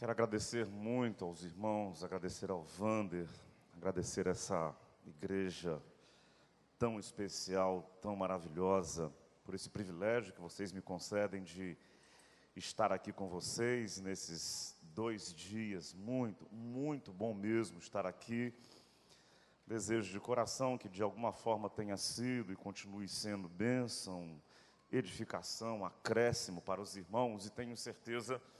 Quero agradecer muito aos irmãos, agradecer ao Vander, agradecer essa igreja tão especial, tão maravilhosa, por esse privilégio que vocês me concedem de estar aqui com vocês nesses dois dias. Muito, muito bom mesmo estar aqui. Desejo de coração que de alguma forma tenha sido e continue sendo bênção, edificação, acréscimo para os irmãos e tenho certeza que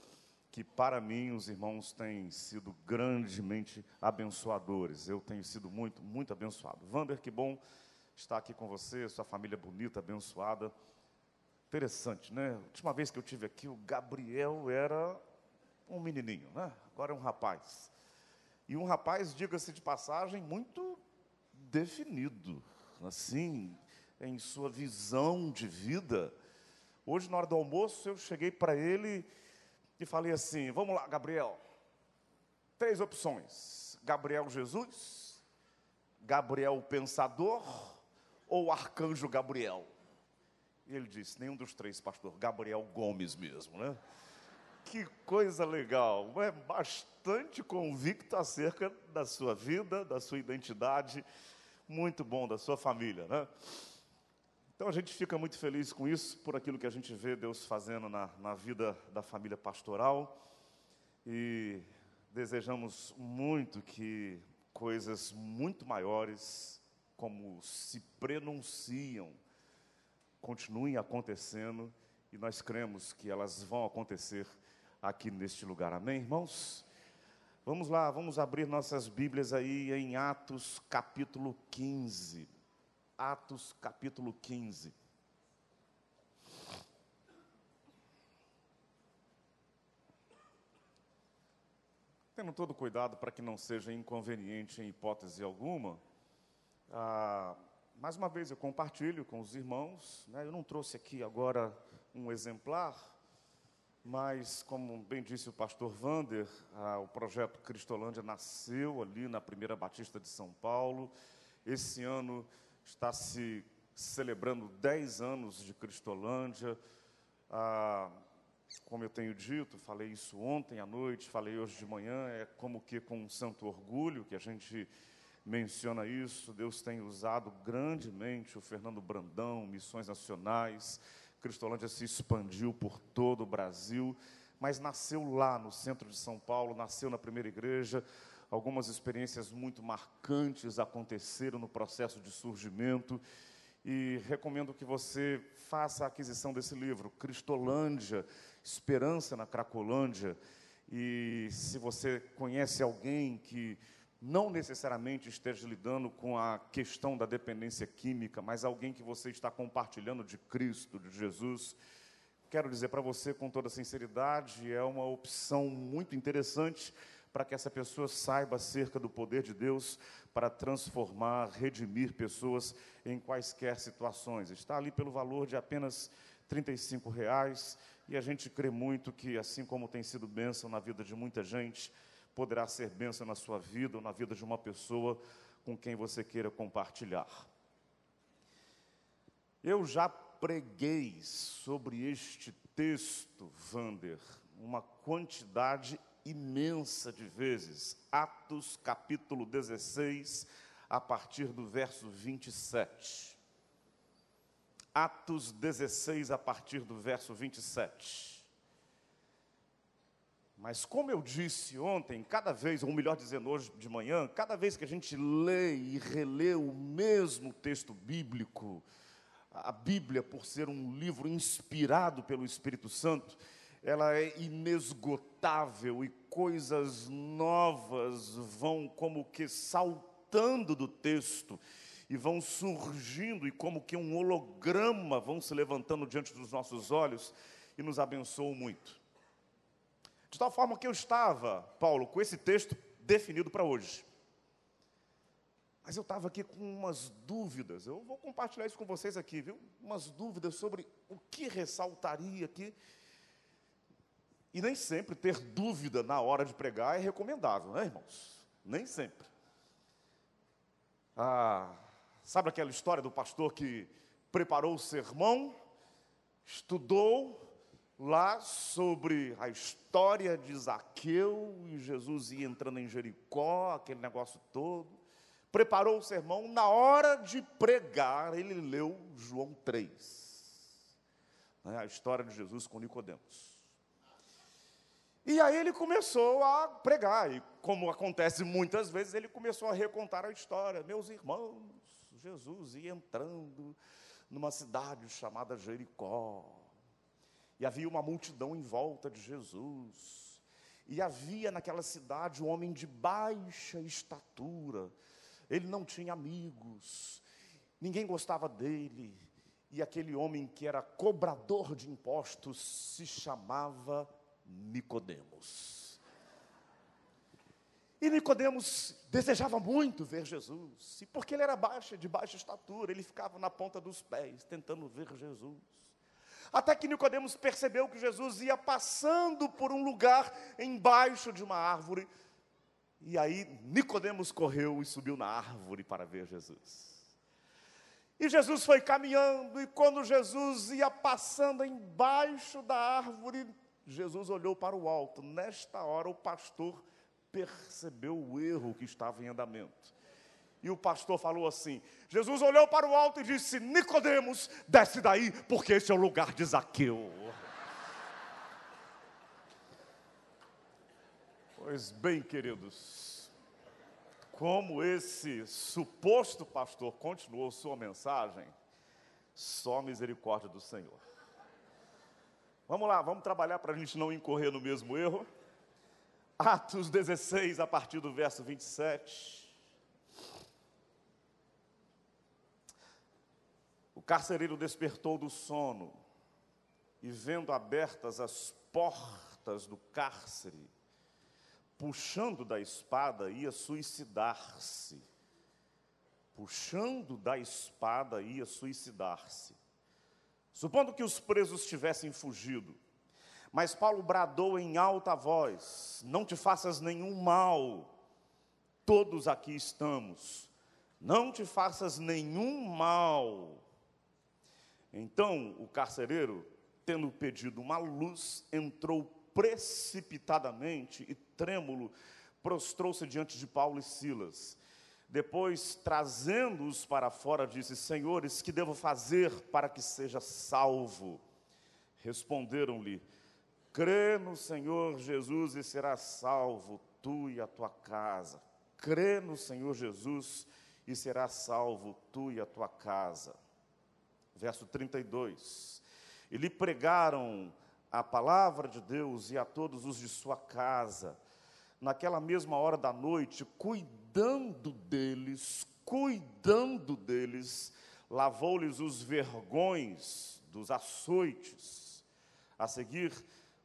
para mim os irmãos têm sido grandemente abençoadores. Eu tenho sido muito, muito abençoado. Vander, que bom estar aqui com você, sua família bonita, abençoada. Interessante, né? A última vez que eu tive aqui, o Gabriel era um menininho, né? Agora é um rapaz. E um rapaz, diga-se de passagem, muito definido, assim, em sua visão de vida. Hoje, na hora do almoço, eu cheguei para ele e falei assim: Vamos lá, Gabriel. Três opções: Gabriel Jesus, Gabriel Pensador ou Arcanjo Gabriel. E ele disse: Nenhum dos três, pastor. Gabriel Gomes mesmo, né? Que coisa legal, é bastante convicto acerca da sua vida, da sua identidade, muito bom da sua família, né? Então a gente fica muito feliz com isso, por aquilo que a gente vê Deus fazendo na, na vida da família pastoral. E desejamos muito que coisas muito maiores, como se prenunciam, continuem acontecendo e nós cremos que elas vão acontecer aqui neste lugar. Amém, irmãos? Vamos lá, vamos abrir nossas Bíblias aí em Atos capítulo 15. Atos capítulo 15. Tendo todo cuidado para que não seja inconveniente em hipótese alguma, ah, mais uma vez eu compartilho com os irmãos, né, eu não trouxe aqui agora um exemplar, mas, como bem disse o pastor Vander, ah, o projeto Cristolândia nasceu ali na Primeira Batista de São Paulo. Esse ano está se celebrando 10 anos de Cristolândia. Ah, como eu tenho dito, falei isso ontem à noite, falei hoje de manhã, é como que com um santo orgulho que a gente menciona isso. Deus tem usado grandemente o Fernando Brandão, missões nacionais. Cristolândia se expandiu por todo o Brasil, mas nasceu lá no centro de São Paulo, nasceu na primeira igreja, Algumas experiências muito marcantes aconteceram no processo de surgimento e recomendo que você faça a aquisição desse livro, Cristolândia, Esperança na Cracolândia. E se você conhece alguém que não necessariamente esteja lidando com a questão da dependência química, mas alguém que você está compartilhando de Cristo, de Jesus, quero dizer para você com toda sinceridade, é uma opção muito interessante para que essa pessoa saiba acerca do poder de Deus para transformar, redimir pessoas em quaisquer situações. Está ali pelo valor de apenas R$ reais e a gente crê muito que, assim como tem sido bênção na vida de muita gente, poderá ser bênção na sua vida ou na vida de uma pessoa com quem você queira compartilhar. Eu já preguei sobre este texto, Vander, uma quantidade imensa de vezes. Atos capítulo 16, a partir do verso 27. Atos 16, a partir do verso 27. Mas como eu disse ontem, cada vez, ou melhor dizendo hoje de manhã, cada vez que a gente lê e relê o mesmo texto bíblico, a Bíblia, por ser um livro inspirado pelo Espírito Santo, ela é inesgotável e coisas novas vão como que saltando do texto e vão surgindo e como que um holograma vão se levantando diante dos nossos olhos e nos abençoam muito. De tal forma que eu estava, Paulo, com esse texto definido para hoje. Mas eu estava aqui com umas dúvidas, eu vou compartilhar isso com vocês aqui, viu? Umas dúvidas sobre o que ressaltaria aqui e nem sempre ter dúvida na hora de pregar é recomendável, né, irmãos? Nem sempre. Ah, sabe aquela história do pastor que preparou o sermão, estudou, lá sobre a história de Zaqueu e Jesus ia entrando em Jericó, aquele negócio todo. Preparou o sermão, na hora de pregar, ele leu João 3. Né, a história de Jesus com Nicodemos. E aí ele começou a pregar, e como acontece muitas vezes, ele começou a recontar a história. Meus irmãos, Jesus ia entrando numa cidade chamada Jericó. E havia uma multidão em volta de Jesus. E havia naquela cidade um homem de baixa estatura. Ele não tinha amigos. Ninguém gostava dele. E aquele homem que era cobrador de impostos se chamava Nicodemos. E Nicodemos desejava muito ver Jesus. E porque ele era baixo, de baixa estatura, ele ficava na ponta dos pés tentando ver Jesus. Até que Nicodemos percebeu que Jesus ia passando por um lugar embaixo de uma árvore. E aí Nicodemos correu e subiu na árvore para ver Jesus. E Jesus foi caminhando, e quando Jesus ia passando embaixo da árvore, Jesus olhou para o alto. Nesta hora, o pastor percebeu o erro que estava em andamento. E o pastor falou assim: Jesus olhou para o alto e disse: Nicodemos, desce daí, porque esse é o lugar de Zaqueu. Pois bem, queridos, como esse suposto pastor continuou sua mensagem, só misericórdia do Senhor. Vamos lá, vamos trabalhar para a gente não incorrer no mesmo erro. Atos 16, a partir do verso 27. O carcereiro despertou do sono e, vendo abertas as portas do cárcere, puxando da espada, ia suicidar-se. Puxando da espada, ia suicidar-se. Supondo que os presos tivessem fugido, mas Paulo bradou em alta voz: Não te faças nenhum mal, todos aqui estamos, não te faças nenhum mal. Então o carcereiro, tendo pedido uma luz, entrou precipitadamente e trêmulo, prostrou-se diante de Paulo e Silas. Depois, trazendo-os para fora, disse: Senhores, que devo fazer para que seja salvo? Responderam-lhe: Crê no Senhor Jesus e serás salvo, tu e a tua casa. Crê no Senhor Jesus e serás salvo, tu e a tua casa verso 32. E lhe pregaram a palavra de Deus e a todos os de sua casa, naquela mesma hora da noite, cuidando deles, cuidando deles, lavou-lhes os vergões dos açoites. A seguir,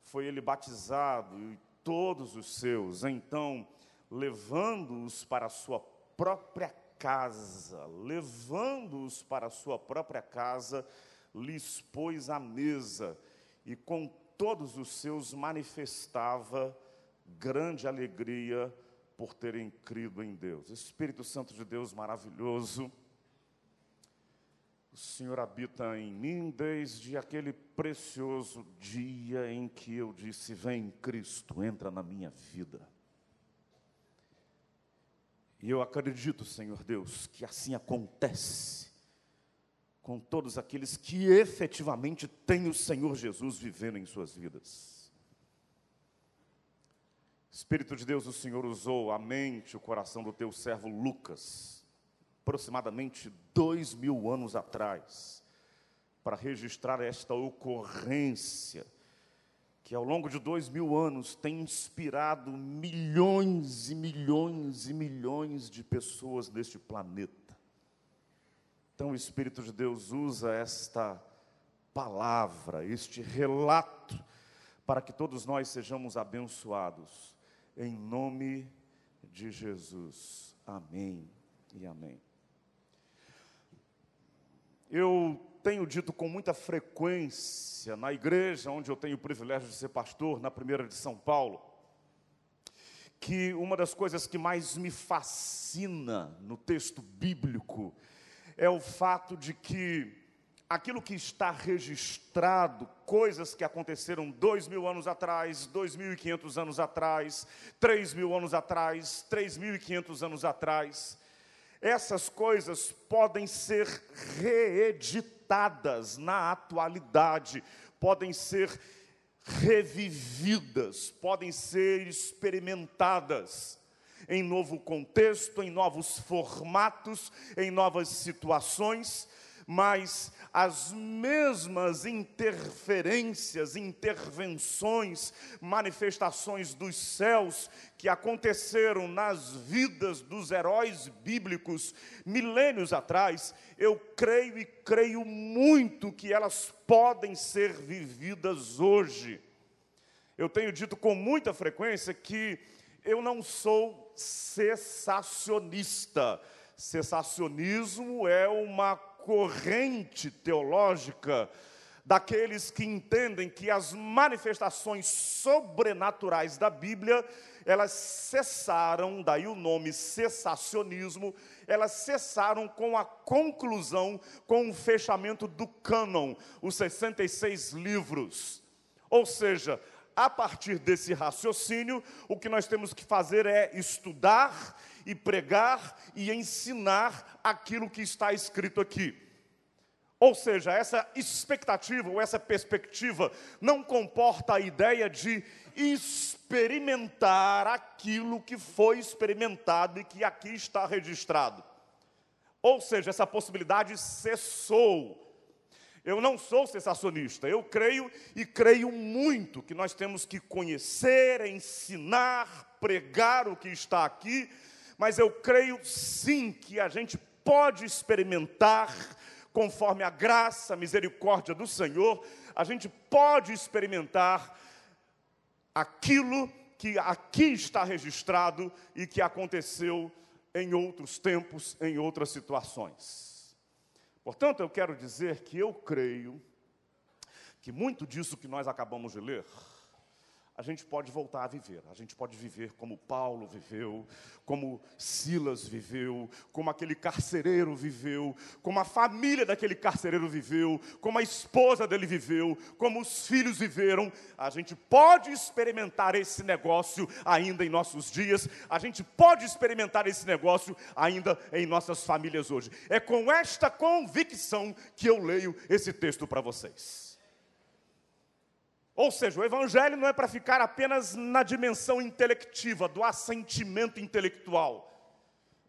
foi ele batizado e todos os seus. Então, levando-os para a sua própria casa, levando-os para a sua própria casa, lhes pôs à mesa e com todos os seus manifestava grande alegria por terem crido em Deus. Espírito Santo de Deus maravilhoso, o Senhor habita em mim desde aquele precioso dia em que eu disse: Vem Cristo, entra na minha vida. E eu acredito, Senhor Deus, que assim acontece com todos aqueles que efetivamente têm o Senhor Jesus vivendo em suas vidas. Espírito de Deus, o Senhor usou a mente, o coração do teu servo Lucas, aproximadamente dois mil anos atrás, para registrar esta ocorrência que ao longo de dois mil anos tem inspirado milhões e milhões e milhões de pessoas neste planeta. Então o Espírito de Deus usa esta palavra, este relato, para que todos nós sejamos abençoados, em nome de Jesus. Amém e amém. Eu tenho dito com muita frequência na igreja onde eu tenho o privilégio de ser pastor, na primeira de São Paulo, que uma das coisas que mais me fascina no texto bíblico é o fato de que aquilo que está registrado, coisas que aconteceram dois mil anos atrás, dois mil e quinhentos anos atrás, três mil anos atrás, três mil e quinhentos anos atrás, essas coisas podem ser reeditadas na atualidade, podem ser revividas, podem ser experimentadas em novo contexto, em novos formatos, em novas situações, mas as mesmas interferências, intervenções, manifestações dos céus que aconteceram nas vidas dos heróis bíblicos milênios atrás, eu creio e creio muito que elas podem ser vividas hoje. Eu tenho dito com muita frequência que eu não sou cessacionista. Cessacionismo é uma corrente teológica daqueles que entendem que as manifestações sobrenaturais da Bíblia, elas cessaram, daí o nome cessacionismo, elas cessaram com a conclusão, com o fechamento do cânon, os 66 livros. Ou seja, a partir desse raciocínio, o que nós temos que fazer é estudar e pregar e ensinar aquilo que está escrito aqui. Ou seja, essa expectativa ou essa perspectiva não comporta a ideia de experimentar aquilo que foi experimentado e que aqui está registrado. Ou seja, essa possibilidade cessou. Eu não sou sensacionista, eu creio e creio muito que nós temos que conhecer, ensinar, pregar o que está aqui, mas eu creio sim que a gente pode experimentar, conforme a graça, a misericórdia do Senhor, a gente pode experimentar aquilo que aqui está registrado e que aconteceu em outros tempos, em outras situações. Portanto, eu quero dizer que eu creio que muito disso que nós acabamos de ler, a gente pode voltar a viver. A gente pode viver como Paulo viveu, como Silas viveu, como aquele carcereiro viveu, como a família daquele carcereiro viveu, como a esposa dele viveu, como os filhos viveram. A gente pode experimentar esse negócio ainda em nossos dias, a gente pode experimentar esse negócio ainda em nossas famílias hoje. É com esta convicção que eu leio esse texto para vocês. Ou seja, o Evangelho não é para ficar apenas na dimensão intelectiva, do assentimento intelectual.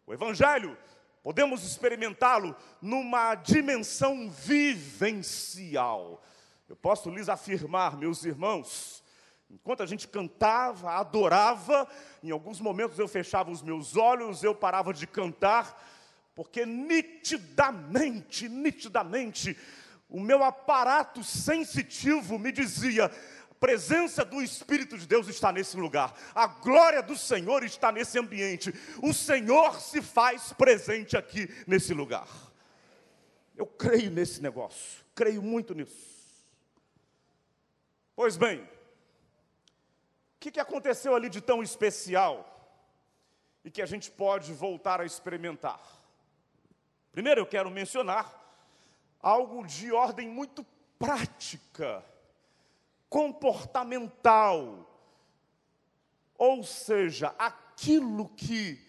O Evangelho, podemos experimentá-lo numa dimensão vivencial. Eu posso lhes afirmar, meus irmãos, enquanto a gente cantava, adorava, em alguns momentos eu fechava os meus olhos, eu parava de cantar, porque nitidamente, nitidamente, o meu aparato sensitivo me dizia: presença do Espírito de Deus está nesse lugar, a glória do Senhor está nesse ambiente, o Senhor se faz presente aqui nesse lugar. Eu creio nesse negócio, creio muito nisso. Pois bem, o que, que aconteceu ali de tão especial e que a gente pode voltar a experimentar? Primeiro eu quero mencionar algo de ordem muito prática, comportamental. Ou seja, aquilo que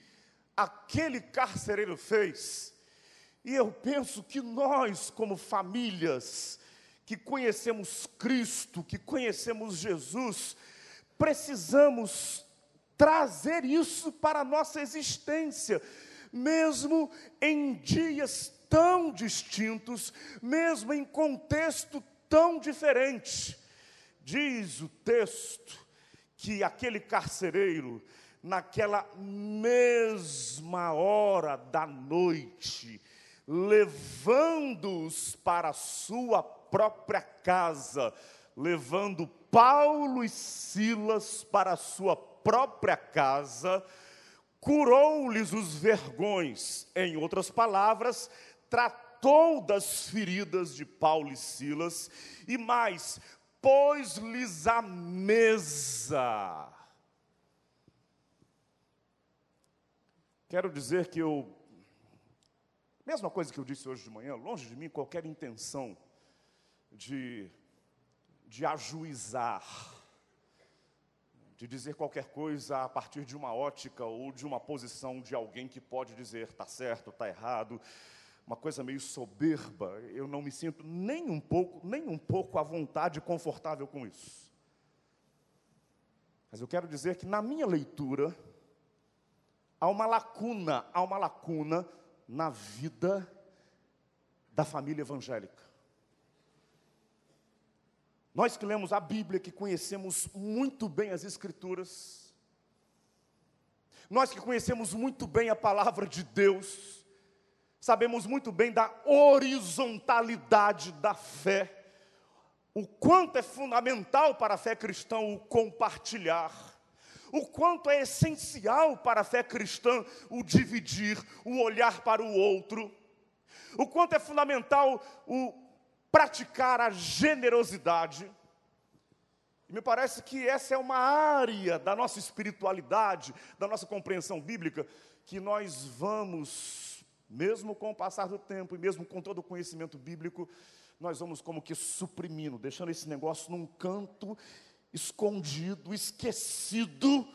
aquele carcereiro fez, e eu penso que nós, como famílias, que conhecemos Cristo, que conhecemos Jesus, precisamos trazer isso para a nossa existência, mesmo em dias tão distintos, mesmo em contexto tão diferente. Diz o texto que aquele carcereiro, naquela mesma hora da noite, levando-os para a sua própria casa, levando Paulo e Silas para a sua própria casa, curou-lhes os vergões. Em outras palavras, tratou das feridas de Paulo e Silas, e mais, pôs-lhes a mesa. Quero dizer que eu Mesma coisa que eu disse hoje de manhã, longe de mim qualquer intenção de, de ajuizar, de dizer qualquer coisa a partir de uma ótica ou de uma posição de alguém que pode dizer está certo, está errado, uma coisa meio soberba. Eu não me sinto nem um pouco, nem um pouco à vontade e confortável com isso. Mas eu quero dizer que na minha leitura há uma lacuna, há uma lacuna na vida da família evangélica. Nós que lemos a Bíblia, que conhecemos muito bem as Escrituras, nós que conhecemos muito bem a palavra de Deus, sabemos muito bem da horizontalidade da fé, o quanto é fundamental para a fé cristã o compartilhar, o quanto é essencial para a fé cristã o dividir, o olhar para o outro, o quanto é fundamental o praticar a generosidade. E me parece que essa é uma área da nossa espiritualidade, da nossa compreensão bíblica, que nós vamos, mesmo com o passar do tempo e mesmo com todo o conhecimento bíblico, nós vamos como que suprimindo, deixando esse negócio num canto escondido, esquecido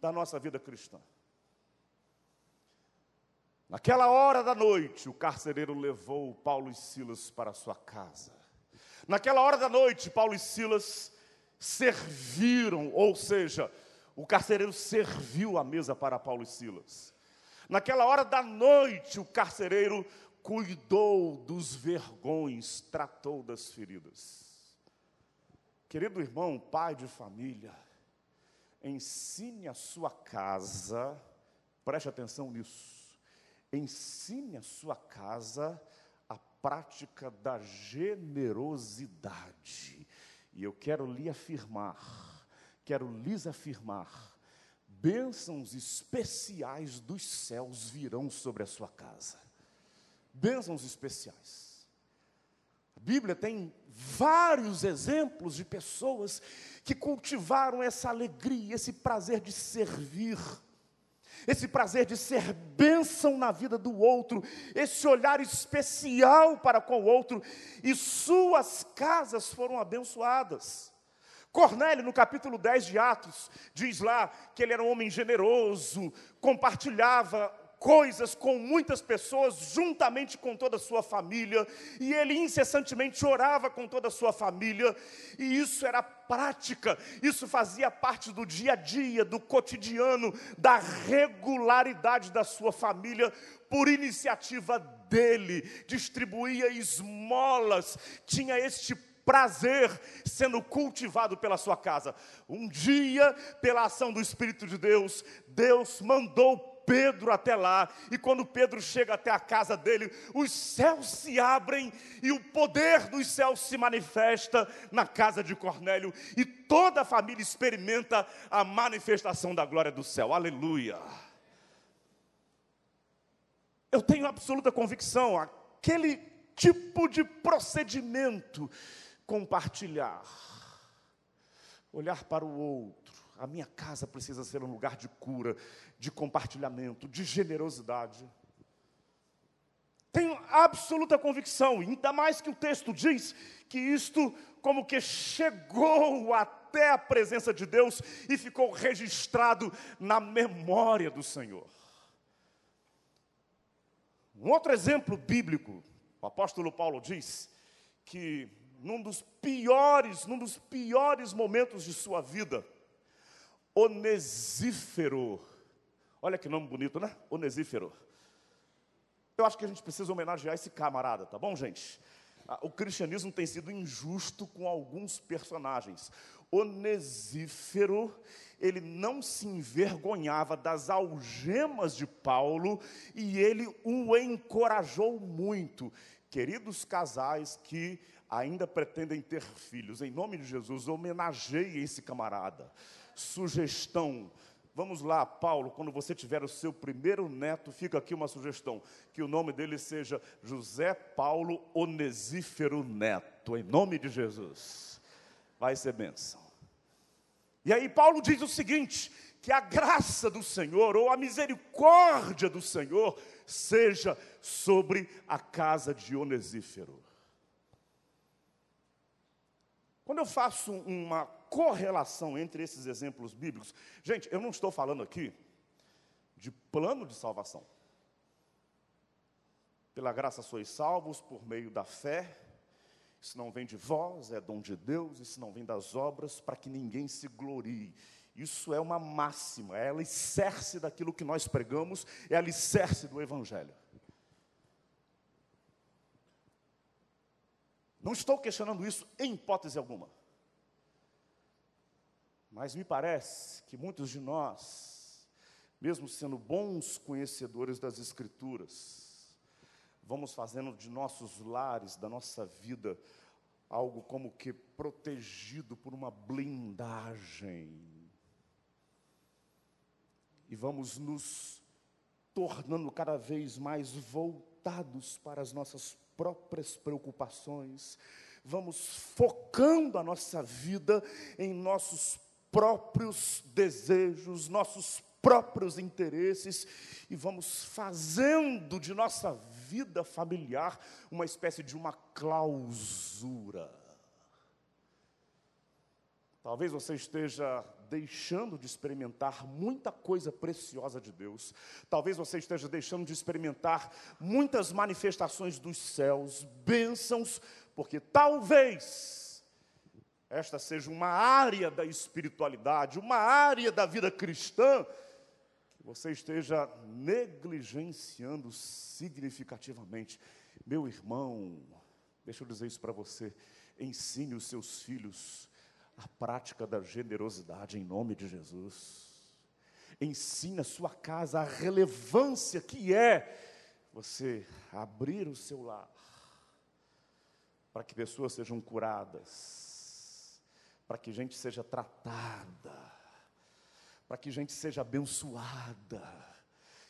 da nossa vida cristã. Naquela hora da noite, o carcereiro levou Paulo e Silas para sua casa. Naquela hora da noite, Paulo e Silas serviram, ou seja, o carcereiro serviu a mesa para Paulo e Silas. Naquela hora da noite, o carcereiro cuidou dos vergões, tratou das feridas. Querido irmão, pai de família, ensine a sua casa, preste atenção nisso, ensine a sua casa a prática da generosidade. E eu quero lhe afirmar, quero lhes afirmar, bênçãos especiais dos céus virão sobre a sua casa bênçãos especiais. A Bíblia tem vários exemplos de pessoas que cultivaram essa alegria, esse prazer de servir, esse prazer de ser bênção na vida do outro, esse olhar especial para com o outro, e suas casas foram abençoadas. Cornélio, no capítulo 10 de Atos, diz lá que ele era um homem generoso, compartilhava coisas com muitas pessoas, juntamente com toda a sua família, e ele incessantemente orava com toda a sua família, e isso era prática, isso fazia parte do dia a dia, do cotidiano, da regularidade da sua família, por iniciativa dele, distribuía esmolas, tinha este prazer sendo cultivado pela sua casa. Um dia, pela ação do Espírito de Deus, Deus mandou Pedro até lá, e quando Pedro chega até a casa dele, os céus se abrem e o poder dos céus se manifesta na casa de Cornélio, e toda a família experimenta a manifestação da glória do céu. Aleluia! Eu tenho absoluta convicção, aquele tipo de procedimento, compartilhar, olhar para o outro, a minha casa precisa ser um lugar de cura, de compartilhamento, de generosidade. Tenho absoluta convicção, ainda mais que o texto diz que isto como que chegou até a presença de Deus e ficou registrado na memória do Senhor. Um outro exemplo bíblico, o apóstolo Paulo diz que num dos piores, num dos piores momentos de sua vida, Onesífero. Olha que nome bonito, né? Onesífero. Eu acho que a gente precisa homenagear esse camarada, tá bom, gente? Ah, o cristianismo tem sido injusto com alguns personagens. Onesífero, ele não se envergonhava das algemas de Paulo e ele o encorajou muito. Queridos casais que ainda pretendem ter filhos, em nome de Jesus, homenageie esse camarada sugestão. Vamos lá, Paulo, quando você tiver o seu primeiro neto, fica aqui uma sugestão: que o nome dele seja José Paulo Onesífero Neto, em nome de Jesus. Vai ser bênção. E aí, Paulo diz o seguinte: que a graça do Senhor ou a misericórdia do Senhor seja sobre a casa de Onesífero. Quando eu faço uma correlação entre esses exemplos bíblicos, gente, eu não estou falando aqui de plano de salvação. Pela graça sois salvos por meio da fé. Isso não vem de vós, é dom de Deus, isso não vem das obras, para que ninguém se glorie. Isso é uma máxima, é alicerce daquilo que nós pregamos, é alicerce do Evangelho. Não estou questionando isso em hipótese alguma. Mas me parece que muitos de nós, mesmo sendo bons conhecedores das Escrituras, vamos fazendo de nossos lares, da nossa vida, algo como que protegido por uma blindagem. E vamos nos tornando cada vez mais voltados para as nossas próprias preocupações, vamos focando a nossa vida em nossos próprios desejos, nossos próprios interesses e vamos fazendo de nossa vida familiar uma espécie de uma clausura. Talvez você esteja deixando de experimentar muita coisa preciosa de Deus. Talvez você esteja deixando de experimentar muitas manifestações dos céus, bênçãos, porque talvez esta seja uma área da espiritualidade, uma área da vida cristã que você esteja negligenciando significativamente. Meu irmão, deixa eu dizer isso para você, ensine os seus filhos a prática da generosidade em nome de Jesus. Ensine a sua casa a relevância que é você abrir o seu lar para que pessoas sejam curadas, para que gente seja tratada, para que gente seja abençoada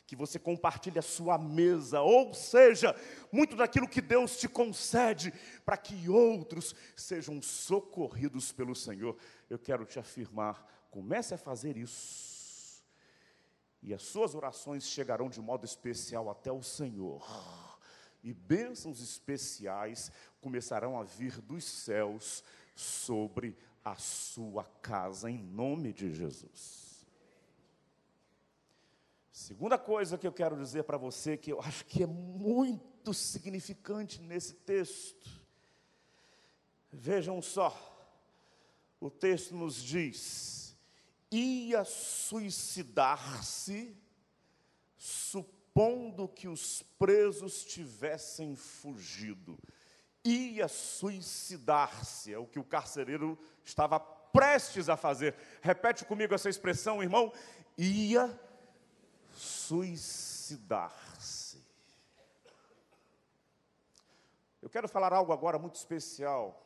que você compartilhe a sua mesa, ou seja, muito daquilo que Deus te concede, para que outros sejam socorridos pelo Senhor. Eu quero te afirmar, comece a fazer isso, e as suas orações chegarão de modo especial até o Senhor, e bênçãos especiais começarão a vir dos céus sobre a sua casa, em nome de Jesus. Segunda coisa que eu quero dizer para você, que eu acho que é muito significante nesse texto. Vejam só, o texto nos diz: ia suicidar-se, supondo que os presos tivessem fugido. Ia suicidar-se, é o que o carcereiro estava prestes a fazer. Repete comigo essa expressão, irmão. Ia suicidar-se. Eu quero falar algo agora muito especial.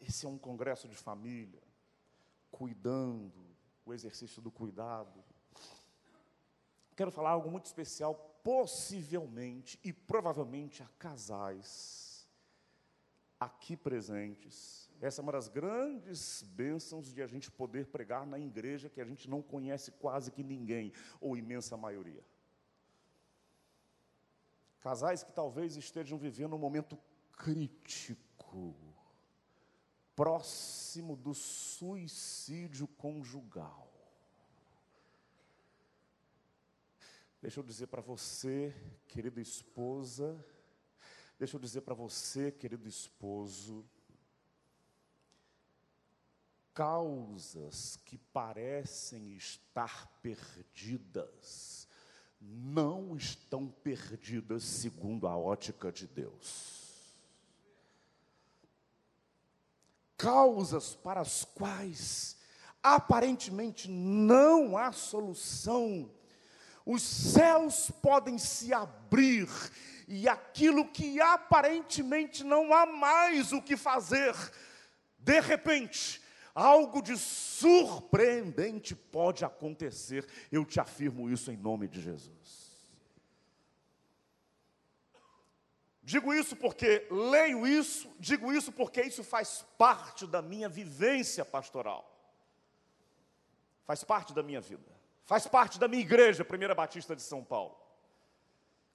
Esse é um congresso de família, cuidando, o exercício do cuidado. Quero falar algo muito especial, possivelmente e provavelmente a casais aqui presentes essa é uma das grandes bênçãos de a gente poder pregar na igreja que a gente não conhece quase que ninguém, ou imensa maioria. Casais que talvez estejam vivendo um momento crítico, próximo do suicídio conjugal. Deixa eu dizer para você, querida esposa, deixa eu dizer para você, querido esposo, causas que parecem estar perdidas, não estão perdidas segundo a ótica de Deus. Causas para as quais aparentemente não há solução, os céus podem se abrir e aquilo que aparentemente não há mais o que fazer, de repente, algo de surpreendente pode acontecer. Eu te afirmo isso em nome de Jesus. Digo isso porque leio isso, digo isso porque isso faz parte da minha vivência pastoral. faz parte da minha vida, faz parte da minha igreja, Primeira Batista de São Paulo.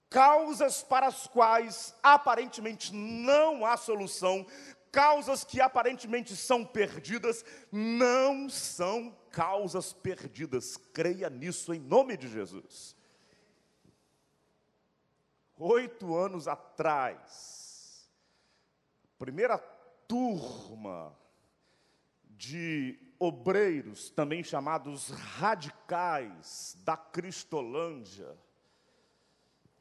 Causas para as quais aparentemente não há solução, causas que aparentemente são perdidas, não são causas perdidas. Creia nisso em nome de Jesus. Oito anos atrás, primeira turma de obreiros, também chamados radicais da Cristolândia,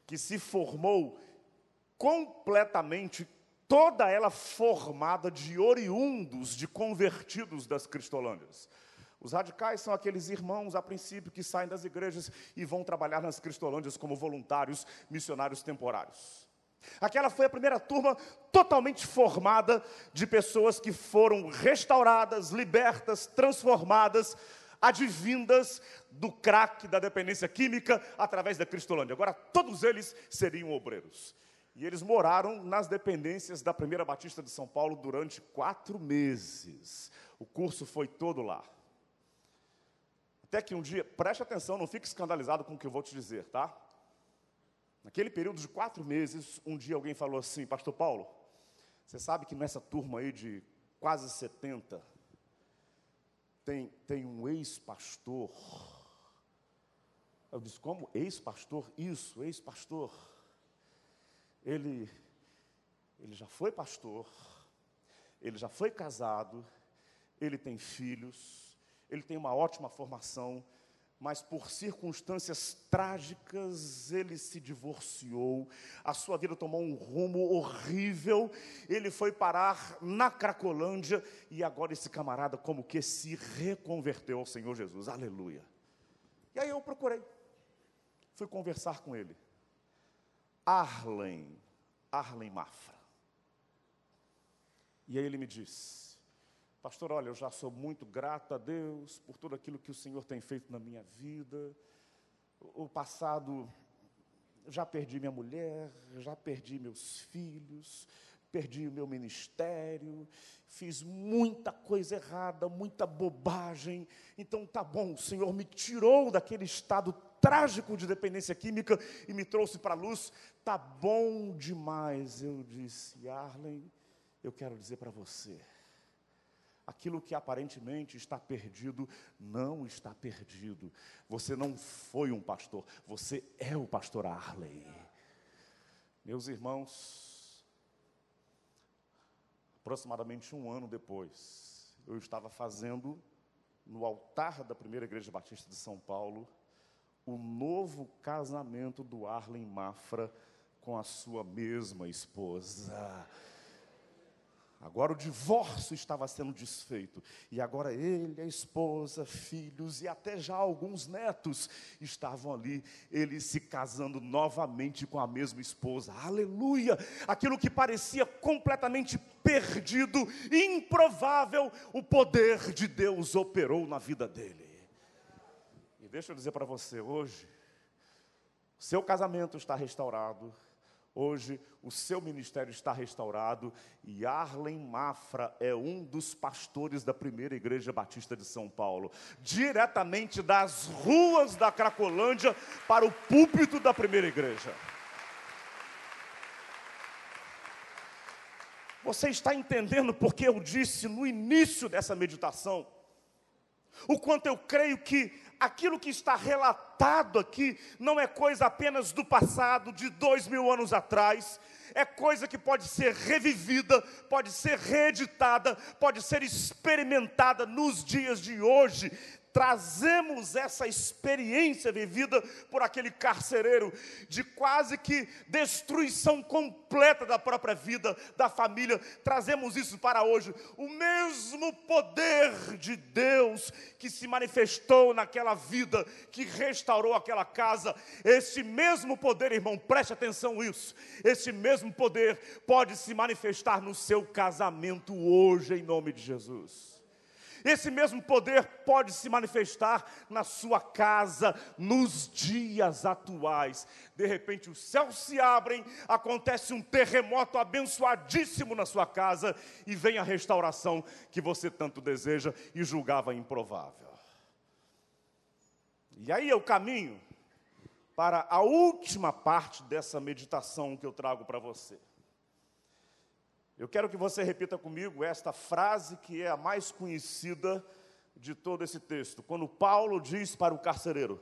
que se formou completamente, toda ela formada de oriundos, de convertidos das Cristolândias. Os radicais são aqueles irmãos, a princípio, que saem das igrejas e vão trabalhar nas Cristolândias como voluntários, missionários temporários. Aquela foi a primeira turma totalmente formada de pessoas que foram restauradas, libertas, transformadas, advindas do crack da dependência química através da Cristolândia. Agora, todos eles seriam obreiros. E eles moraram nas dependências da Primeira Batista de São Paulo durante quatro meses. O curso foi todo lá. Até que um dia, preste atenção, não fique escandalizado com o que eu vou te dizer, tá? Naquele período de quatro meses, um dia alguém falou assim, Pastor Paulo, você sabe que nessa turma aí de quase 70, tem, tem um ex-pastor. Eu disse, como? Ex-pastor? Isso, ex-pastor. Ele, ele já foi pastor, ele já foi casado, ele tem filhos, ele tem uma ótima formação, mas por circunstâncias trágicas ele se divorciou, a sua vida tomou um rumo horrível, ele foi parar na Cracolândia e agora esse camarada como que se reconverteu ao Senhor Jesus. Aleluia. E aí eu procurei. Fui conversar com ele. Arlen, Arlen Mafra. E aí ele me disse: Pastor, olha, eu já sou muito grato a Deus por tudo aquilo que o Senhor tem feito na minha vida. O passado, já perdi minha mulher, já perdi meus filhos, perdi o meu ministério, fiz muita coisa errada, muita bobagem. Então tá bom, o Senhor me tirou daquele estado trágico de dependência química e me trouxe para a luz. Tá bom demais. Eu disse, Arlen, eu quero dizer para você aquilo que aparentemente está perdido, não está perdido. Você não foi um pastor, você é o pastor Arley. Meus irmãos, aproximadamente um ano depois, eu estava fazendo no altar da primeira igreja batista de São Paulo o novo casamento do Arlen Mafra com a sua mesma esposa. Agora o divórcio estava sendo desfeito. E agora ele, a esposa, filhos e até já alguns netos estavam ali, ele se casando novamente com a mesma esposa. Aleluia! Aquilo que parecia completamente perdido, improvável, o poder de Deus operou na vida dele. Deixa eu dizer para você hoje, seu casamento está restaurado Hoje o seu ministério está restaurado e Arlen Mafra é um dos pastores da primeira igreja batista de São Paulo, diretamente das ruas da Cracolândia para o púlpito da primeira igreja. Você está entendendo porque eu disse no início dessa meditação o quanto eu creio que aquilo que está relatado aqui não é coisa apenas do passado, de dois mil anos atrás, é coisa que pode ser revivida, pode ser reeditada, pode ser experimentada nos dias de hoje, trazemos essa experiência vivida por aquele carcereiro, de quase que destruição completa da própria vida, da família, trazemos isso para hoje. O mesmo poder de Deus que se manifestou naquela vida, que restaurou aquela casa, esse mesmo poder, irmão, preste atenção nisso, esse mesmo poder pode se manifestar no seu casamento hoje, em nome de Jesus. Esse mesmo poder pode se manifestar na sua casa nos dias atuais. De repente, os céus se abrem, acontece um terremoto abençoadíssimo na sua casa e vem a restauração que você tanto deseja e julgava improvável. E aí eu caminho para a última parte dessa meditação que eu trago para você. Eu quero que você repita comigo esta frase que é a mais conhecida de todo esse texto. Quando Paulo diz para o carcereiro: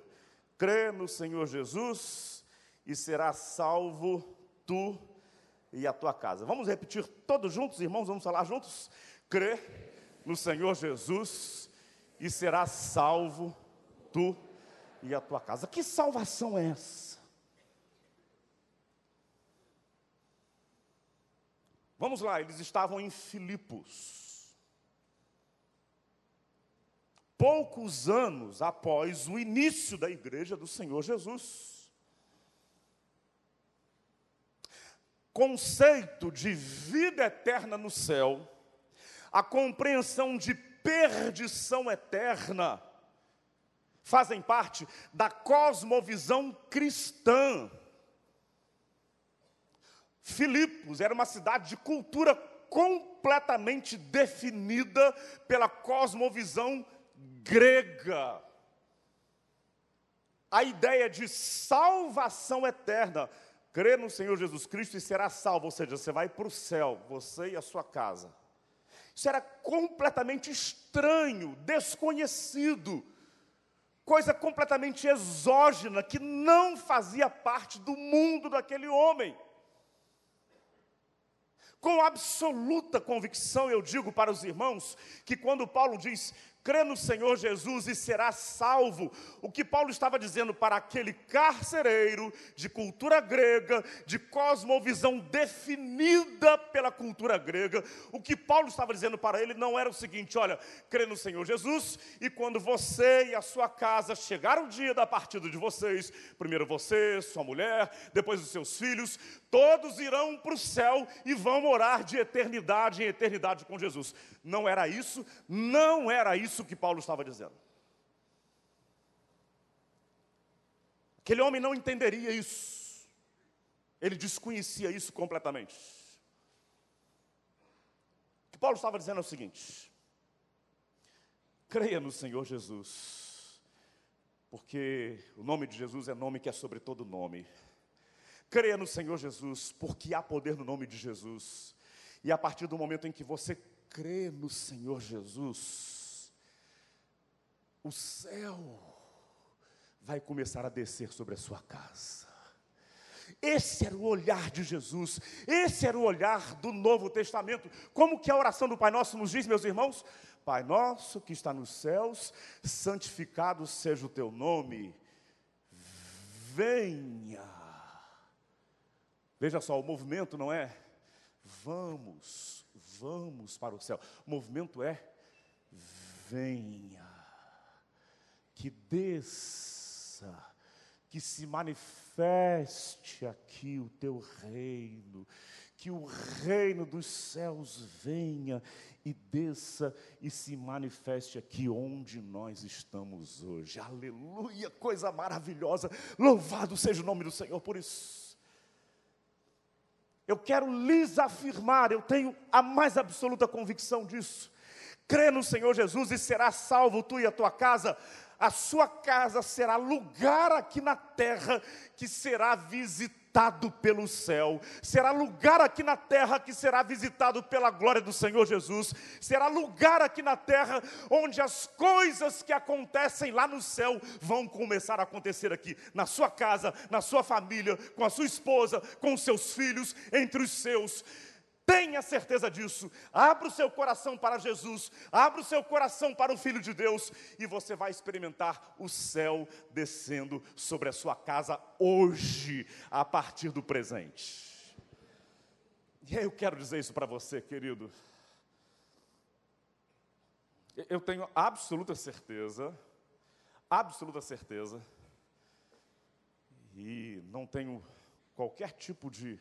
crê no Senhor Jesus e será salvo tu e a tua casa. Vamos repetir todos juntos, irmãos? Vamos falar juntos? Crê no Senhor Jesus e será salvo tu e a tua casa. Que salvação é essa? Vamos lá, eles estavam em Filipos. Poucos anos após o início da igreja do Senhor Jesus. Conceito de vida eterna no céu, a compreensão de perdição eterna, fazem parte da cosmovisão cristã. Filipos era uma cidade de cultura completamente definida pela cosmovisão grega. A ideia de salvação eterna, crê no Senhor Jesus Cristo e será salvo, ou seja, você vai para o céu, você e a sua casa. Isso era completamente estranho, desconhecido coisa completamente exógena, que não fazia parte do mundo daquele homem. Com absoluta convicção, eu digo para os irmãos que quando Paulo diz crê no Senhor Jesus e será salvo. O que Paulo estava dizendo para aquele carcereiro de cultura grega, de cosmovisão definida pela cultura grega, o que Paulo estava dizendo para ele não era o seguinte: olha, crê no Senhor Jesus e quando você e a sua casa chegar o dia da partida de vocês, primeiro você, sua mulher, depois os seus filhos, todos irão para o céu e vão morar de eternidade em eternidade com Jesus. Não era isso, não era isso que Paulo estava dizendo. Aquele homem não entenderia isso, ele desconhecia isso completamente. O que Paulo estava dizendo é o seguinte: creia no Senhor Jesus, porque o nome de Jesus é nome que é sobre todo nome. Creia no Senhor Jesus, porque há poder no nome de Jesus. E a partir do momento em que você crê no Senhor Jesus, o céu vai começar a descer sobre a sua casa. Esse era o olhar de Jesus, esse era o olhar do Novo Testamento. Como que a oração do Pai Nosso nos diz, meus irmãos? Pai nosso que está nos céus, santificado seja o teu nome. Venha Veja só, o movimento não é vamos, vamos para o céu. O movimento é venha, que desça, que se manifeste aqui o teu reino, que o reino dos céus venha e desça e se manifeste aqui onde nós estamos hoje. Aleluia, coisa maravilhosa. Louvado seja o nome do Senhor por isso. Eu quero lhes afirmar, eu tenho a mais absoluta convicção disso. Crê no Senhor Jesus e será salvo tu e a tua casa. A sua casa será lugar aqui na terra que será visitado visitado pelo céu, será lugar aqui na terra que será visitado pela glória do Senhor Jesus, será lugar aqui na terra onde as coisas que acontecem lá no céu vão começar a acontecer aqui, na sua casa, na sua família, com a sua esposa, com seus filhos, entre os seus. Tenha certeza disso. Abra o seu coração para Jesus, abra o seu coração para o Filho de Deus, e você vai experimentar o céu descendo sobre a sua casa hoje, a partir do presente. E eu quero dizer isso para você, querido. Eu tenho absoluta certeza, absoluta certeza, e não tenho qualquer tipo de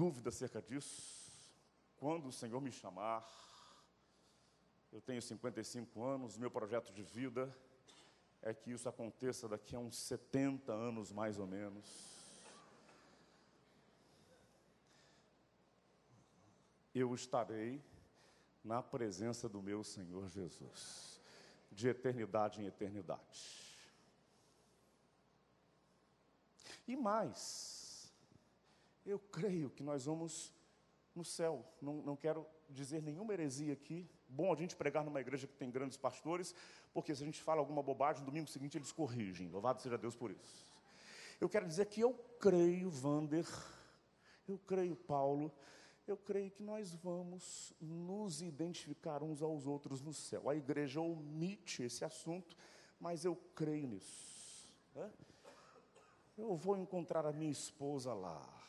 dúvida acerca disso, quando o Senhor me chamar, eu tenho 55 anos, meu projeto de vida é que isso aconteça daqui a uns 70 anos mais ou menos. Eu estarei na presença do meu Senhor Jesus, de eternidade em eternidade. E mais, eu creio que nós vamos no céu. Não, não quero dizer nenhuma heresia aqui. Bom a gente pregar numa igreja que tem grandes pastores, porque se a gente fala alguma bobagem, no domingo seguinte eles corrigem. Louvado seja Deus por isso. Eu quero dizer que eu creio, Vander, eu creio, Paulo, eu creio que nós vamos nos identificar uns aos outros no céu. A igreja omite esse assunto, mas eu creio nisso. Eu vou encontrar a minha esposa lá.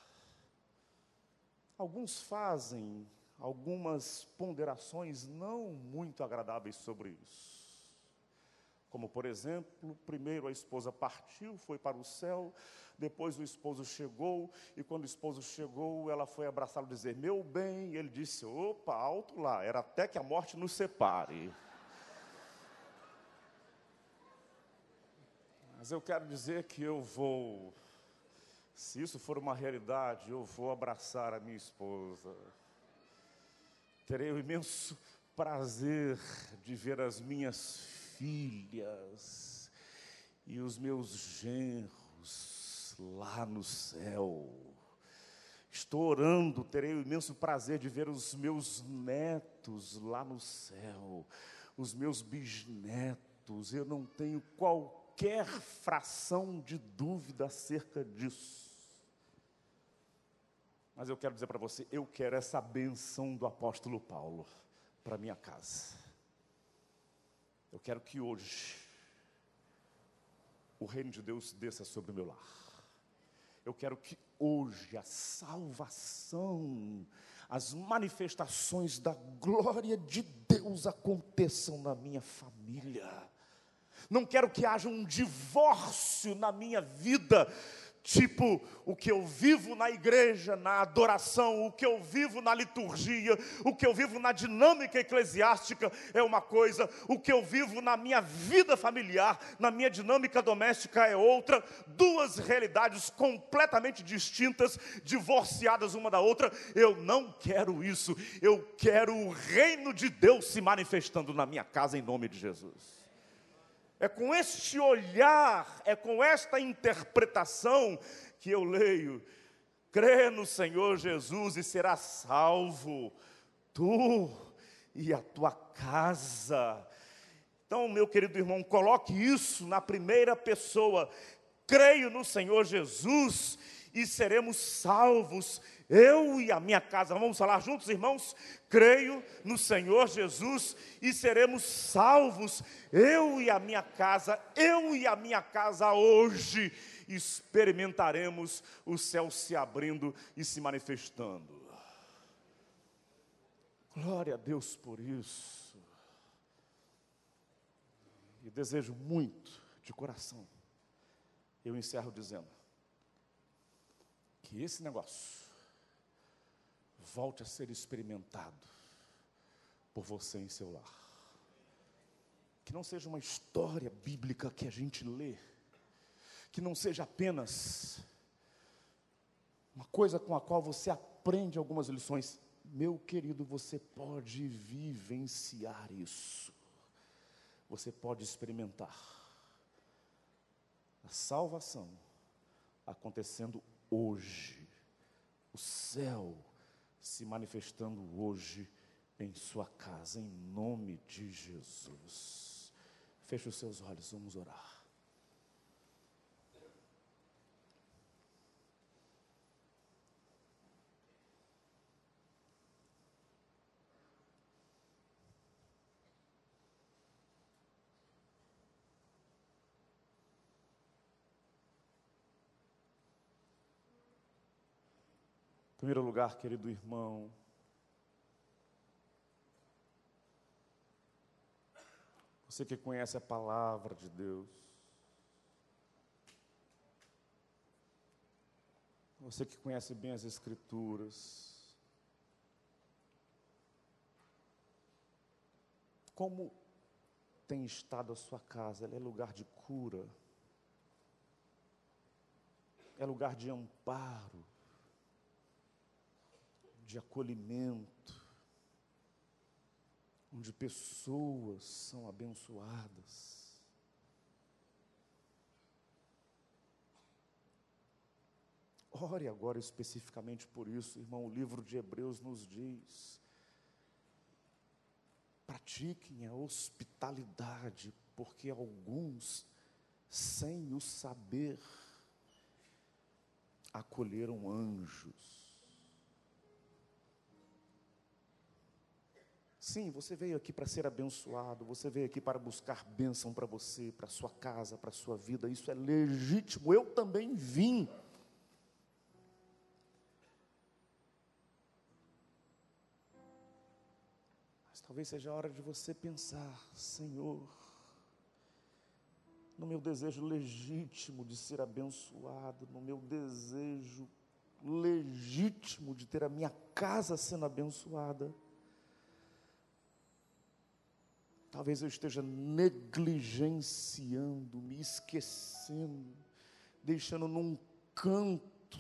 Alguns fazem algumas ponderações não muito agradáveis sobre isso. Como, por exemplo, primeiro a esposa partiu, foi para o céu, depois o esposo chegou, e quando o esposo chegou, ela foi abraçá-lo e dizer: Meu bem, e ele disse: Opa, alto lá, era até que a morte nos separe. Mas eu quero dizer que eu vou, se isso for uma realidade, eu vou abraçar a minha esposa. Terei o imenso prazer de ver as minhas filhas e os meus genros lá no céu. Estou orando, terei o imenso prazer de ver os meus netos lá no céu, os meus bisnetos. Eu não tenho qualquer fração de dúvida acerca disso. Mas eu quero dizer para você, eu quero essa benção do apóstolo Paulo para minha casa. Eu quero que hoje o reino de Deus desça sobre o meu lar. Eu quero que hoje a salvação, as manifestações da glória de Deus aconteçam na minha família. Não quero que haja um divórcio na minha vida Tipo, o que eu vivo na igreja, na adoração, o que eu vivo na liturgia, o que eu vivo na dinâmica eclesiástica é uma coisa, o que eu vivo na minha vida familiar, na minha dinâmica doméstica é outra, duas realidades completamente distintas, divorciadas uma da outra. Eu não quero isso, eu quero o reino de Deus se manifestando na minha casa em nome de Jesus. É com este olhar, é com esta interpretação que eu leio: crê no Senhor Jesus e será salvo, tu e a tua casa. Então, meu querido irmão, coloque isso na primeira pessoa. Creio no Senhor Jesus e seremos salvos eu e a minha casa, vamos falar juntos, irmãos? Creio no Senhor Jesus e seremos salvos. Eu e a minha casa, eu e a minha casa hoje experimentaremos o céu se abrindo e se manifestando. Glória a Deus por isso. E desejo muito, de coração, eu encerro dizendo que esse negócio volte a ser experimentado por você em seu lar. Que não seja uma história bíblica que a gente lê, que não seja apenas uma coisa com a qual você aprende algumas lições. Meu querido, você pode vivenciar isso. Você pode experimentar a salvação acontecendo hoje. O céu se manifestando hoje em sua casa, em nome de Jesus. Feche os seus olhos, vamos orar. Primeiro lugar, querido irmão, você que conhece a palavra de Deus, você que conhece bem as Escrituras, como tem estado a sua casa? Ela é lugar de cura, é lugar de amparo, de acolhimento, onde pessoas são abençoadas. Ore agora especificamente por isso, irmão. O livro de Hebreus nos diz: pratiquem a hospitalidade, porque alguns, sem o saber, acolheram anjos. Sim, você veio aqui para ser abençoado, você veio aqui para buscar bênção para você, para sua casa, para sua vida, isso é legítimo. Eu também vim. Mas talvez seja a hora de você pensar, Senhor, no meu desejo legítimo de ser abençoado, no meu desejo legítimo de ter a minha casa sendo abençoada. Talvez eu esteja negligenciando, me esquecendo, deixando num canto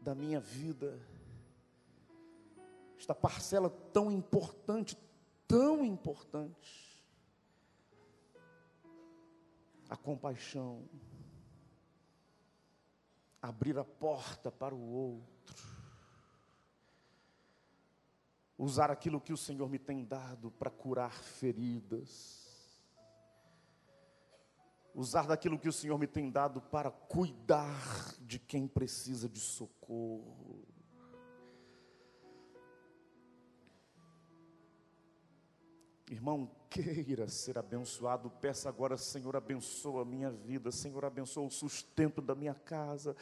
da minha vida esta parcela tão importante, tão importante. A compaixão, abrir a porta para o outro, usar aquilo que o Senhor me tem dado para curar feridas, usar daquilo que o Senhor me tem dado para cuidar de quem precisa de socorro. Irmão, queira ser abençoado, peça agora, Senhor, abençoa a minha vida, Senhor, abençoa o sustento da minha casa,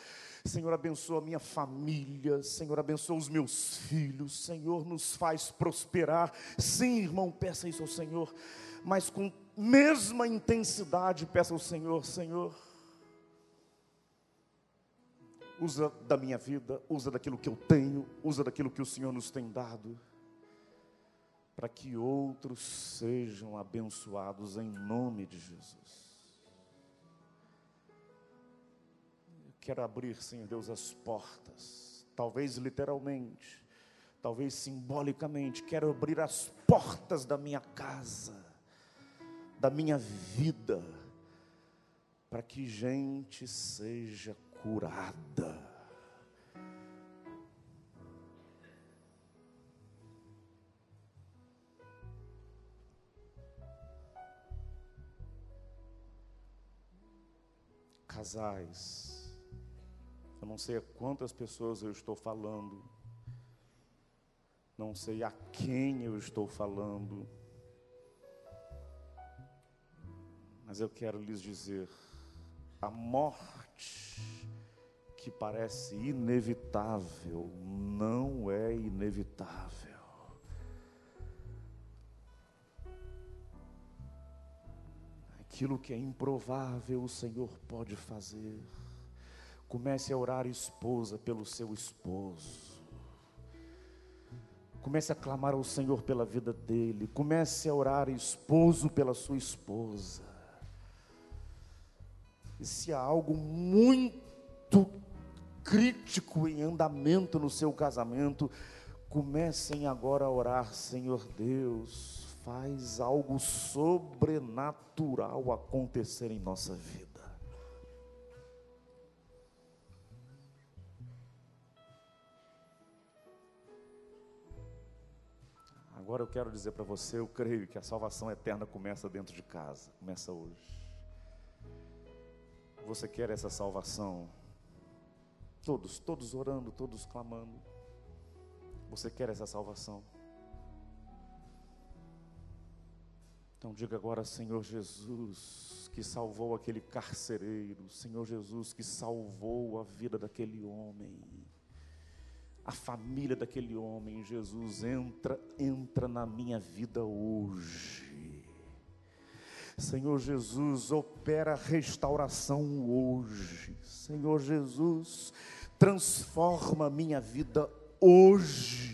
Senhor, abençoa a minha família, Senhor, abençoa os meus filhos, Senhor, nos faz prosperar. Sim, irmão, peça isso ao Senhor, mas com mesma intensidade, peça ao Senhor, Senhor, usa da minha vida, usa daquilo que eu tenho, usa daquilo que o Senhor nos tem dado para que outros sejam abençoados em nome de Jesus. Eu quero abrir, Senhor Deus, as portas, talvez literalmente, talvez simbolicamente, quero abrir as portas da minha casa, da minha vida, para que gente seja curada casais. Eu não sei a quantas pessoas eu estou falando. Não sei a quem eu estou falando. Mas eu quero lhes dizer: a morte que parece inevitável não é inevitável. Aquilo que é improvável, o Senhor pode fazer. Comece a orar, esposa, pelo seu esposo. Comece a clamar ao Senhor pela vida dele. Comece a orar, esposo, pela sua esposa. E se há algo muito crítico em andamento no seu casamento, comecem agora a orar, Senhor Deus faz algo sobrenatural acontecer em nossa vida. Agora eu quero dizer para você, eu creio que a salvação eterna começa dentro de casa, começa hoje. Você quer essa salvação? Todos, todos orando, todos clamando. Você quer essa salvação? Então diga agora, Senhor Jesus, que salvou aquele carcereiro, Senhor Jesus, que salvou a vida daquele homem, a família daquele homem, Jesus, entra, entra na minha vida hoje. Senhor Jesus, opera restauração hoje. Senhor Jesus, transforma minha vida hoje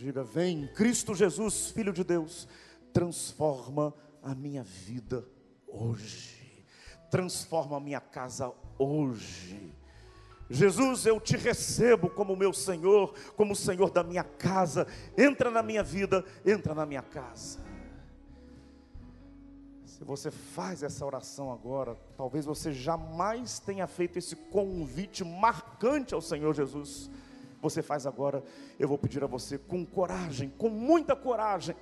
Diga, vem, Cristo Jesus, Filho de Deus, transforma a minha vida hoje, transforma a minha casa hoje. Jesus, eu te recebo como meu Senhor, como Senhor da minha casa. Entra na minha vida, entra na minha casa. Se você faz essa oração agora, talvez você jamais tenha feito esse convite marcante ao Senhor Jesus. Você faz agora, eu vou pedir a você com coragem, com muita coragem.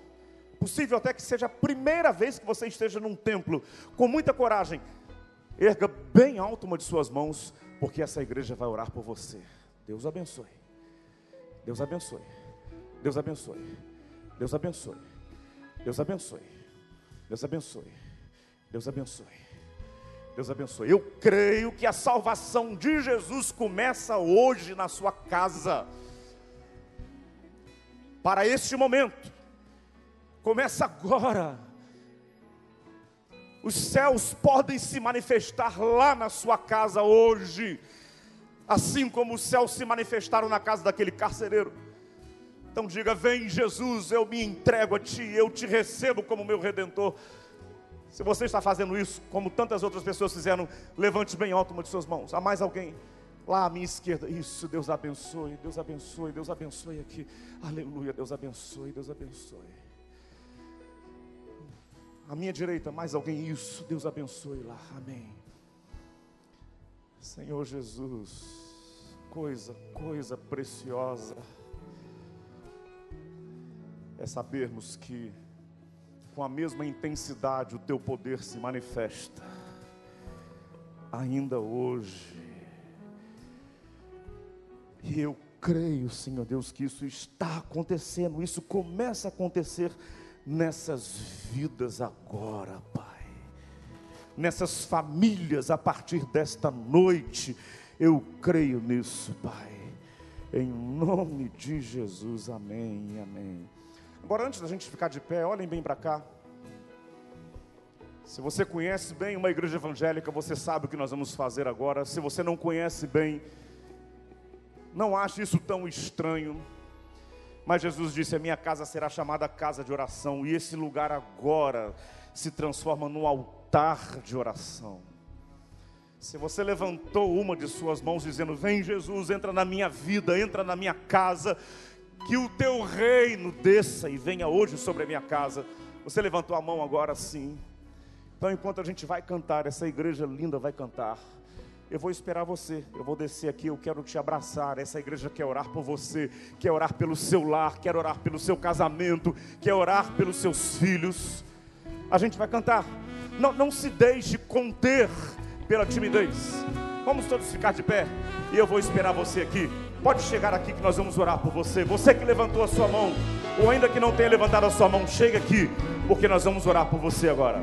Possível até que seja a primeira vez que você esteja num templo, com muita coragem. Erga bem alto uma de suas mãos, porque essa igreja vai orar por você. Deus abençoe. Deus abençoe. Deus abençoe. Deus abençoe. Deus abençoe. Deus abençoe. Deus abençoe. Deus abençoe. Eu creio que a salvação de Jesus começa hoje na sua casa. Para este momento. Começa agora. Os céus podem se manifestar lá na sua casa hoje, assim como os céus se manifestaram na casa daquele carcereiro. Então diga: Vem Jesus, eu me entrego a Ti, eu te recebo como meu redentor. Se você está fazendo isso, como tantas outras pessoas fizeram, levante bem alto uma de suas mãos. Há mais alguém? Lá à minha esquerda. Isso, Deus abençoe, Deus abençoe, Deus abençoe aqui. Aleluia, Deus abençoe, Deus abençoe. À minha direita, mais alguém? Isso, Deus abençoe lá. Amém. Senhor Jesus, coisa, coisa preciosa é sabermos que com a mesma intensidade o teu poder se manifesta, ainda hoje. E eu creio, Senhor Deus, que isso está acontecendo, isso começa a acontecer nessas vidas agora, Pai. Nessas famílias a partir desta noite, eu creio nisso, Pai. Em nome de Jesus, amém, amém. Agora, antes da gente ficar de pé, olhem bem para cá. Se você conhece bem uma igreja evangélica, você sabe o que nós vamos fazer agora. Se você não conhece bem, não ache isso tão estranho. Mas Jesus disse: A minha casa será chamada casa de oração, e esse lugar agora se transforma num altar de oração. Se você levantou uma de suas mãos dizendo: Vem Jesus, entra na minha vida, entra na minha casa, que o teu reino desça e venha hoje sobre a minha casa. Você levantou a mão agora sim. Então, enquanto a gente vai cantar, essa igreja linda vai cantar. Eu vou esperar você, eu vou descer aqui, eu quero te abraçar. Essa igreja quer orar por você, quer orar pelo seu lar, quer orar pelo seu casamento, quer orar pelos seus filhos. A gente vai cantar. Não, não se deixe conter pela timidez. Vamos todos ficar de pé e eu vou esperar você aqui. Pode chegar aqui que nós vamos orar por você. Você que levantou a sua mão, ou ainda que não tenha levantado a sua mão, chega aqui, porque nós vamos orar por você agora.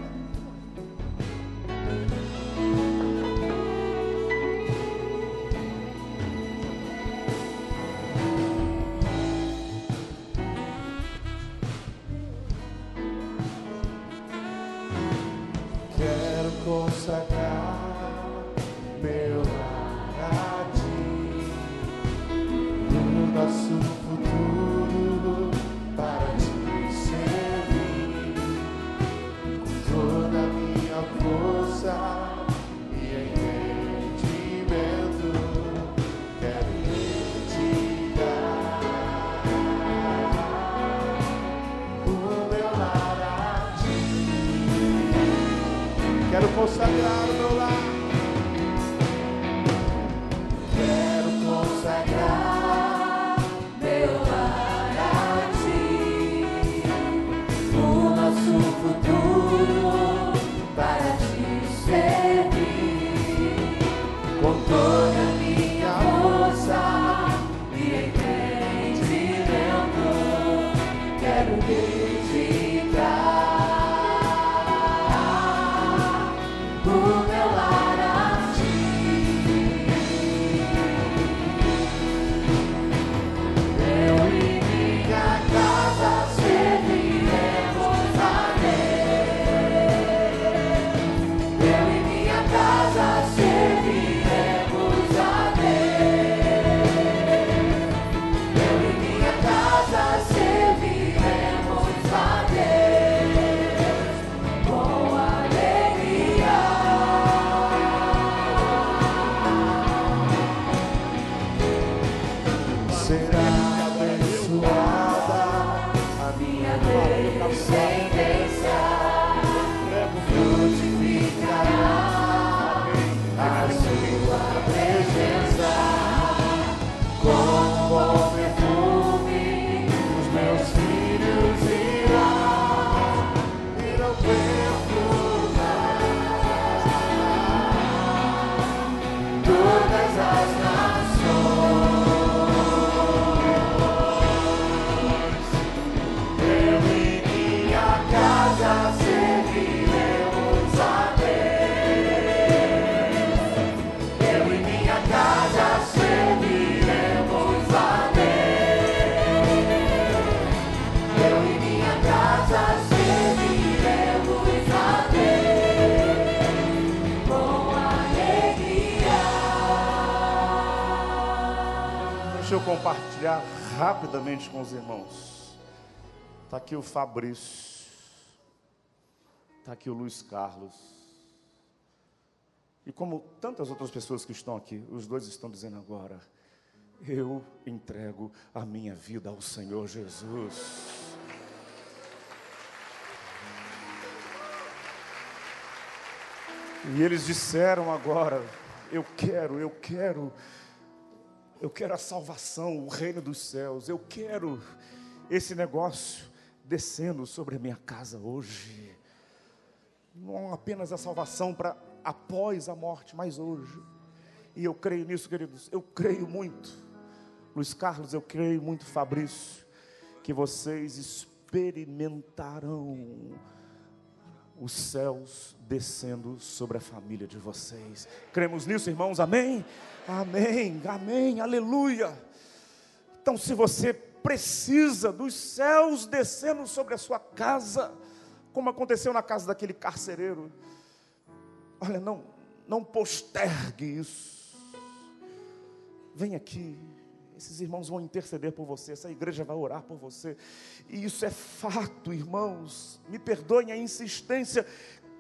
Com os irmãos. Está aqui o Fabrício. Está aqui o Luiz Carlos. E como tantas outras pessoas que estão aqui, os dois estão dizendo agora: Eu entrego a minha vida ao Senhor Jesus. E eles disseram agora: Eu quero, eu quero, eu quero a salvação, o reino dos céus, eu quero esse negócio descendo sobre a minha casa hoje. Não apenas a salvação para após a morte, mas hoje. E eu creio nisso, queridos, eu creio muito. Luiz Carlos, eu creio muito, Fabrício, que vocês experimentarão os céus descendo sobre a família de vocês. Cremos nisso, irmãos? Amém? Amém, amém, aleluia. Então, se você precisa dos céus descendo sobre a sua casa, como aconteceu na casa daquele carcereiro, olha, não, não postergue isso. Vem aqui, esses irmãos vão interceder por você, essa igreja vai orar por você. E isso é fato, irmãos. Me perdoem a insistência.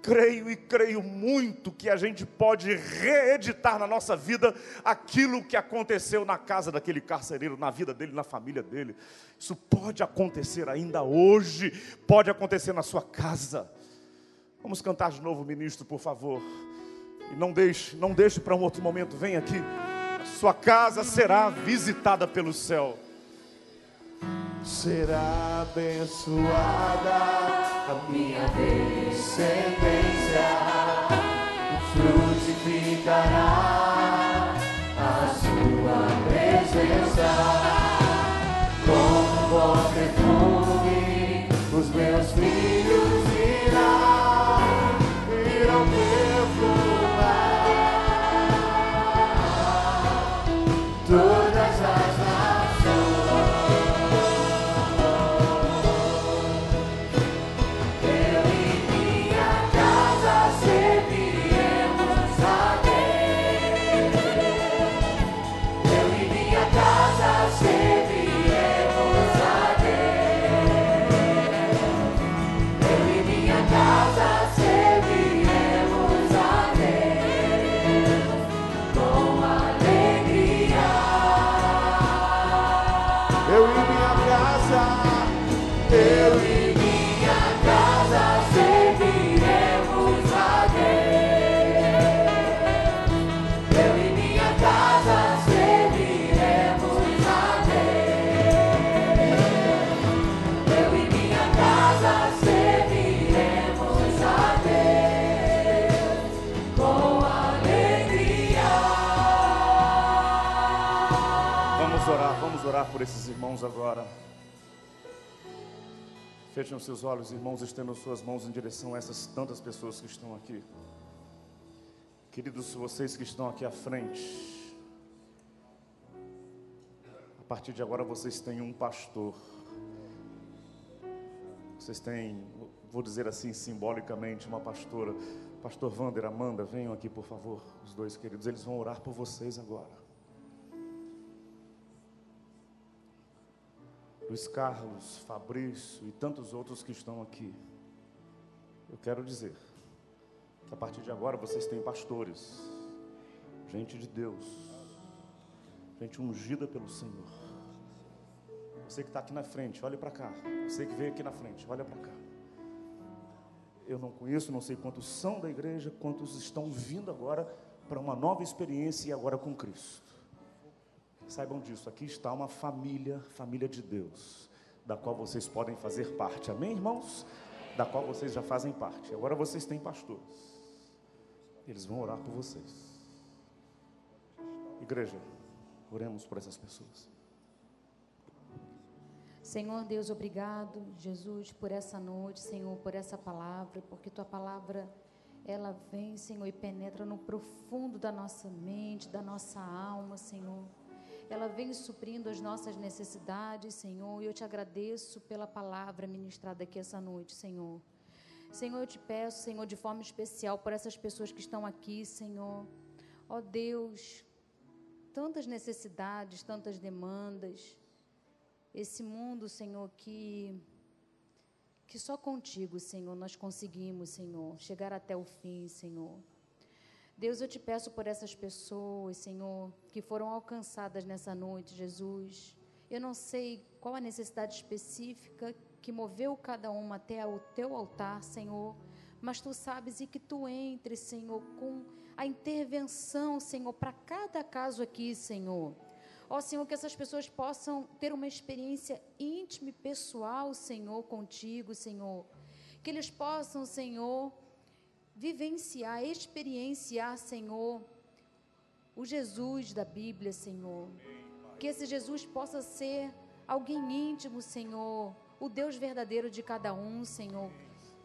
Creio e creio muito que a gente pode reeditar na nossa vida aquilo que aconteceu na casa daquele carcereiro, na vida dele, na família dele. Isso pode acontecer ainda hoje, pode acontecer na sua casa. Vamos cantar de novo, ministro, por favor. E não deixe, não deixe para um outro momento. Vem aqui sua casa será visitada pelo céu. Será abençoada a minha descendência, frutificará a sua presença, como bom irmãos agora. Fechem os seus olhos, irmãos, estendam suas mãos em direção a essas tantas pessoas que estão aqui. Queridos, vocês que estão aqui à frente, a partir de agora vocês têm um pastor. Vocês têm, vou dizer assim simbolicamente, uma pastora. Pastor Vander, Amanda, venham aqui por favor, os dois queridos. Eles vão orar por vocês agora. Luiz Carlos, Fabrício e tantos outros que estão aqui. Eu quero dizer que a partir de agora vocês têm pastores, gente de Deus, gente ungida pelo Senhor. Você que está aqui na frente, olhe para cá. Você que veio aqui na frente, olha para cá. Eu não conheço, não sei quantos são da igreja, quantos estão vindo agora para uma nova experiência e agora com Cristo. Saibam disso, aqui está uma família, família de Deus, da qual vocês podem fazer parte. Amém, irmãos? Da qual vocês já fazem parte. Agora vocês têm pastores. Eles vão orar por vocês. Igreja, oremos por essas pessoas. Senhor Deus, obrigado, Jesus, por essa noite, Senhor, por essa palavra, porque tua palavra ela vem, Senhor, e penetra no profundo da nossa mente, da nossa alma, Senhor ela vem suprindo as nossas necessidades, Senhor, e eu te agradeço pela palavra ministrada aqui essa noite, Senhor. Senhor, eu te peço, Senhor, de forma especial por essas pessoas que estão aqui, Senhor. Ó Deus, tantas necessidades, tantas demandas. Esse mundo, Senhor, que que só contigo, Senhor, nós conseguimos, Senhor, chegar até o fim, Senhor. Deus, eu te peço por essas pessoas, Senhor, que foram alcançadas nessa noite, Jesus. Eu não sei qual a necessidade específica que moveu cada uma até o teu altar, Senhor, mas tu sabes e que tu entres, Senhor, com a intervenção, Senhor, para cada caso aqui, Senhor. Ó Senhor, que essas pessoas possam ter uma experiência íntima e pessoal, Senhor, contigo, Senhor. Que eles possam, Senhor, vivenciar, experienciar, Senhor, o Jesus da Bíblia, Senhor. Que esse Jesus possa ser alguém íntimo, Senhor, o Deus verdadeiro de cada um, Senhor.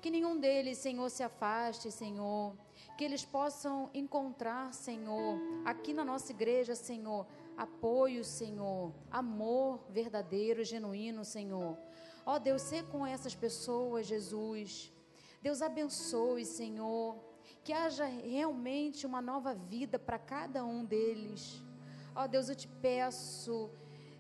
Que nenhum deles, Senhor, se afaste, Senhor. Que eles possam encontrar, Senhor, aqui na nossa igreja, Senhor, apoio, Senhor, amor verdadeiro, genuíno, Senhor. Ó Deus, ser com essas pessoas, Jesus. Deus abençoe, Senhor, que haja realmente uma nova vida para cada um deles. Ó Deus, eu te peço,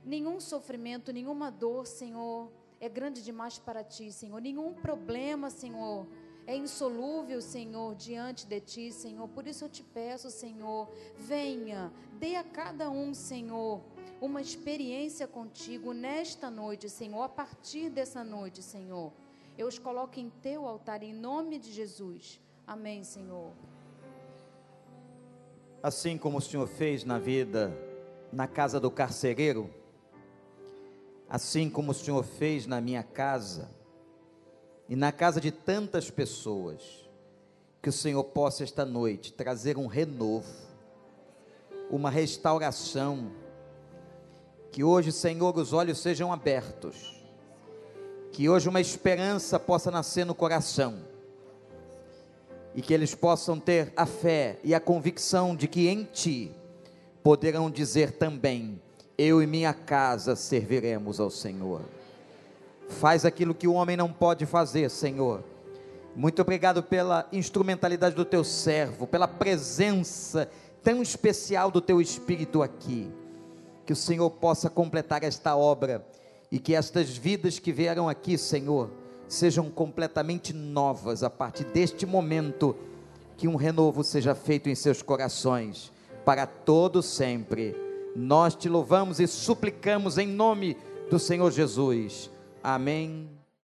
nenhum sofrimento, nenhuma dor, Senhor, é grande demais para ti, Senhor. Nenhum problema, Senhor, é insolúvel, Senhor, diante de ti, Senhor. Por isso eu te peço, Senhor, venha, dê a cada um, Senhor, uma experiência contigo nesta noite, Senhor, a partir dessa noite, Senhor. Eu os coloco em teu altar, em nome de Jesus. Amém, Senhor. Assim como o Senhor fez na vida, na casa do carcereiro, assim como o Senhor fez na minha casa, e na casa de tantas pessoas, que o Senhor possa esta noite trazer um renovo, uma restauração, que hoje, Senhor, os olhos sejam abertos, que hoje uma esperança possa nascer no coração, e que eles possam ter a fé e a convicção de que em Ti poderão dizer também: Eu e minha casa serviremos ao Senhor. Faz aquilo que o homem não pode fazer, Senhor. Muito obrigado pela instrumentalidade do teu servo, pela presença tão especial do teu espírito aqui. Que o Senhor possa completar esta obra e que estas vidas que vieram aqui, Senhor, sejam completamente novas a partir deste momento. Que um renovo seja feito em seus corações para todo sempre. Nós te louvamos e suplicamos em nome do Senhor Jesus. Amém